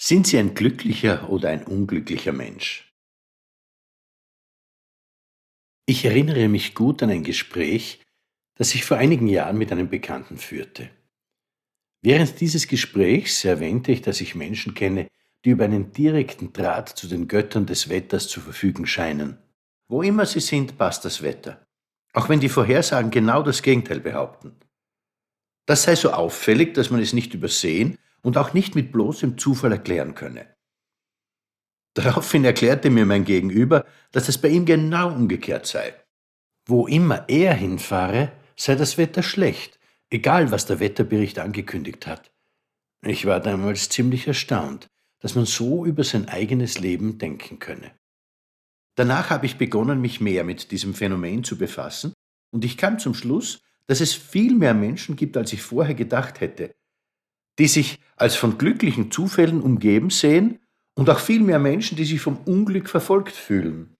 Sind Sie ein glücklicher oder ein unglücklicher Mensch? Ich erinnere mich gut an ein Gespräch, das ich vor einigen Jahren mit einem Bekannten führte. Während dieses Gesprächs erwähnte ich, dass ich Menschen kenne, die über einen direkten Draht zu den Göttern des Wetters zu verfügen scheinen. Wo immer sie sind, passt das Wetter. Auch wenn die Vorhersagen genau das Gegenteil behaupten. Das sei so auffällig, dass man es nicht übersehen und auch nicht mit bloßem Zufall erklären könne. Daraufhin erklärte mir mein Gegenüber, dass es bei ihm genau umgekehrt sei. Wo immer er hinfahre, sei das Wetter schlecht, egal was der Wetterbericht angekündigt hat. Ich war damals ziemlich erstaunt, dass man so über sein eigenes Leben denken könne. Danach habe ich begonnen, mich mehr mit diesem Phänomen zu befassen, und ich kam zum Schluss, dass es viel mehr Menschen gibt, als ich vorher gedacht hätte, die sich als von glücklichen Zufällen umgeben sehen und auch viel mehr Menschen, die sich vom Unglück verfolgt fühlen.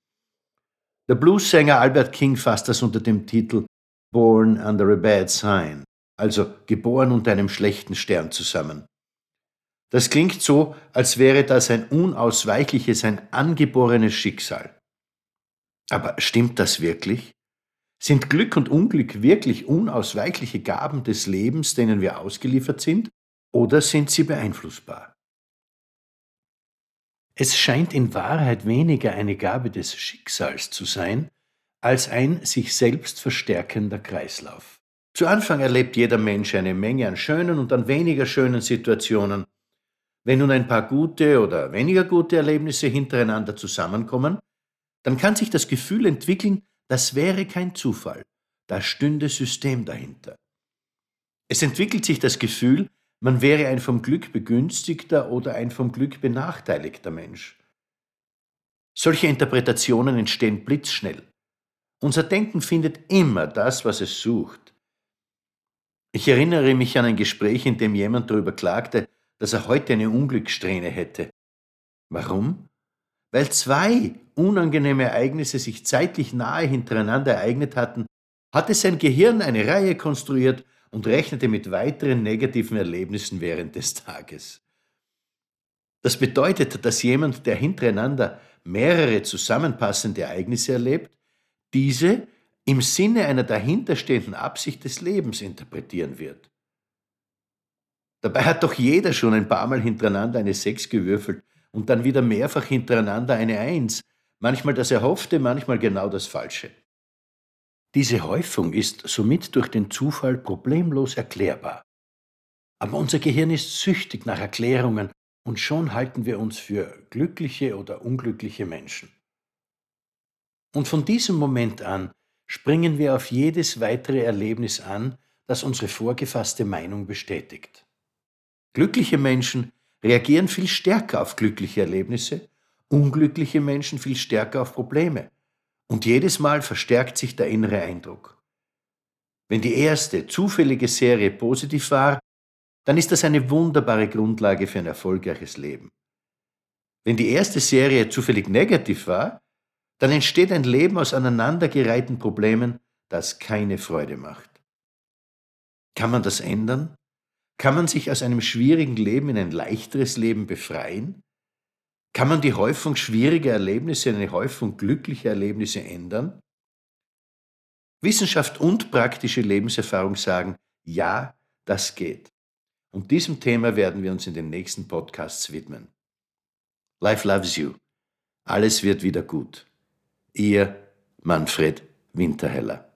Der Blues-Sänger Albert King fasst das unter dem Titel Born Under a Bad Sign, also geboren unter einem schlechten Stern zusammen. Das klingt so, als wäre das ein unausweichliches, ein angeborenes Schicksal. Aber stimmt das wirklich? Sind Glück und Unglück wirklich unausweichliche Gaben des Lebens, denen wir ausgeliefert sind? Oder sind sie beeinflussbar? Es scheint in Wahrheit weniger eine Gabe des Schicksals zu sein, als ein sich selbst verstärkender Kreislauf. Zu Anfang erlebt jeder Mensch eine Menge an schönen und an weniger schönen Situationen. Wenn nun ein paar gute oder weniger gute Erlebnisse hintereinander zusammenkommen, dann kann sich das Gefühl entwickeln, das wäre kein Zufall, da stünde System dahinter. Es entwickelt sich das Gefühl, man wäre ein vom Glück begünstigter oder ein vom Glück benachteiligter Mensch. Solche Interpretationen entstehen blitzschnell. Unser Denken findet immer das, was es sucht. Ich erinnere mich an ein Gespräch, in dem jemand darüber klagte, dass er heute eine Unglückssträhne hätte. Warum? Weil zwei unangenehme Ereignisse sich zeitlich nahe hintereinander ereignet hatten, hatte sein Gehirn eine Reihe konstruiert und rechnete mit weiteren negativen Erlebnissen während des Tages. Das bedeutet, dass jemand, der hintereinander mehrere zusammenpassende Ereignisse erlebt, diese im Sinne einer dahinterstehenden Absicht des Lebens interpretieren wird. Dabei hat doch jeder schon ein paar Mal hintereinander eine Sechs gewürfelt und dann wieder mehrfach hintereinander eine Eins, manchmal das Erhoffte, manchmal genau das Falsche. Diese Häufung ist somit durch den Zufall problemlos erklärbar. Aber unser Gehirn ist süchtig nach Erklärungen und schon halten wir uns für glückliche oder unglückliche Menschen. Und von diesem Moment an springen wir auf jedes weitere Erlebnis an, das unsere vorgefasste Meinung bestätigt. Glückliche Menschen reagieren viel stärker auf glückliche Erlebnisse, unglückliche Menschen viel stärker auf Probleme. Und jedes Mal verstärkt sich der innere Eindruck. Wenn die erste zufällige Serie positiv war, dann ist das eine wunderbare Grundlage für ein erfolgreiches Leben. Wenn die erste Serie zufällig negativ war, dann entsteht ein Leben aus aneinandergereihten Problemen, das keine Freude macht. Kann man das ändern? Kann man sich aus einem schwierigen Leben in ein leichteres Leben befreien? Kann man die Häufung schwieriger Erlebnisse in eine Häufung glücklicher Erlebnisse ändern? Wissenschaft und praktische Lebenserfahrung sagen, ja, das geht. Und diesem Thema werden wir uns in den nächsten Podcasts widmen. Life loves you. Alles wird wieder gut. Ihr Manfred Winterheller.